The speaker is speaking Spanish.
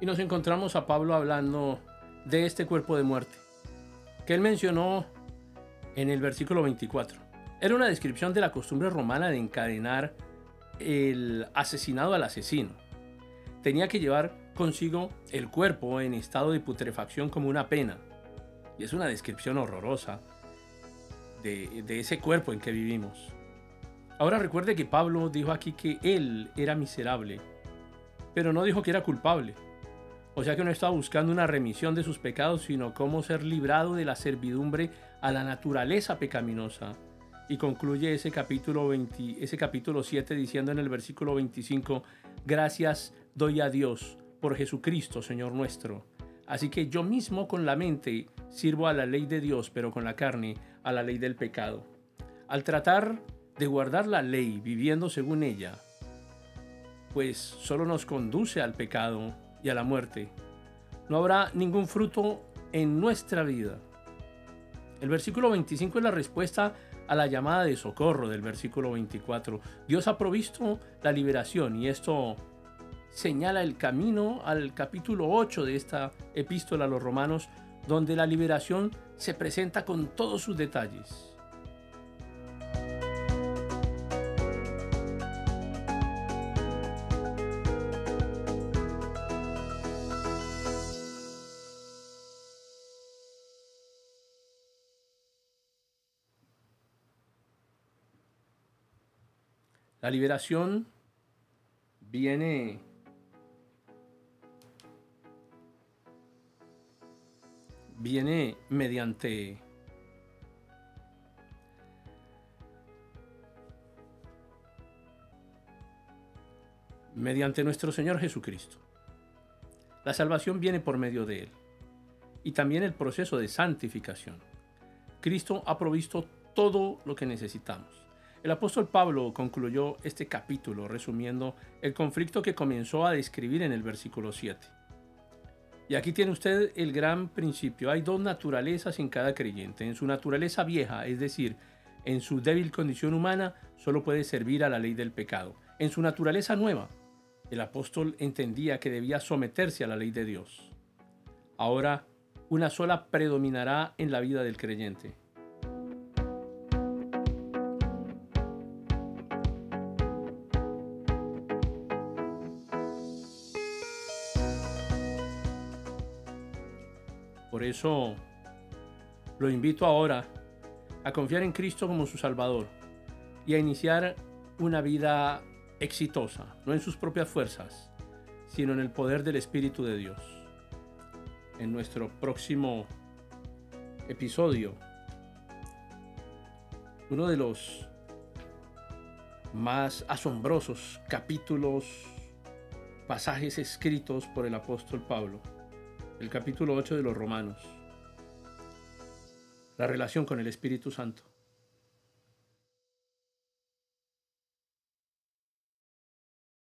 Y nos encontramos a Pablo hablando de este cuerpo de muerte, que él mencionó en el versículo 24. Era una descripción de la costumbre romana de encadenar el asesinado al asesino. Tenía que llevar consigo el cuerpo en estado de putrefacción como una pena. Y es una descripción horrorosa de, ese cuerpo en que vivimos. Ahora recuerde que Pablo dijo aquí que él era miserable, pero no dijo que era culpable. O sea que no estaba buscando una remisión de sus pecados, sino cómo ser librado de la servidumbre a la naturaleza pecaminosa. Y concluye ese capítulo, 20, ese capítulo 7 diciendo en el versículo 25, gracias doy a Dios por Jesucristo, Señor nuestro. Así que yo mismo con la mente sirvo a la ley de Dios, pero con la carne a la ley del pecado. Al tratar de guardar la ley viviendo según ella, pues solo nos conduce al pecado y a la muerte. No habrá ningún fruto en nuestra vida. El versículo 25 es la respuesta a la llamada de socorro del versículo 24. Dios ha provisto la liberación y esto señala el camino al capítulo 8 de esta epístola a los romanos, donde la liberación se presenta con todos sus detalles. La liberación viene viene mediante mediante nuestro Señor Jesucristo. La salvación viene por medio de Él y también el proceso de santificación. Cristo ha provisto todo lo que necesitamos. El apóstol Pablo concluyó este capítulo resumiendo el conflicto que comenzó a describir en el versículo 7. Y aquí tiene usted el gran principio. Hay dos naturalezas en cada creyente. En su naturaleza vieja, es decir, en su débil condición humana, solo puede servir a la ley del pecado. En su naturaleza nueva, el apóstol entendía que debía someterse a la ley de Dios. Ahora, una sola predominará en la vida del creyente, Por eso lo invito ahora a confiar en Cristo como su Salvador y a iniciar una vida exitosa, no en sus propias fuerzas, sino en el poder del Espíritu de Dios. En nuestro próximo episodio, uno de los más asombrosos capítulos, pasajes escritos por el apóstol Pablo, el capítulo 8 de los Romanos. La relación con el Espíritu Santo.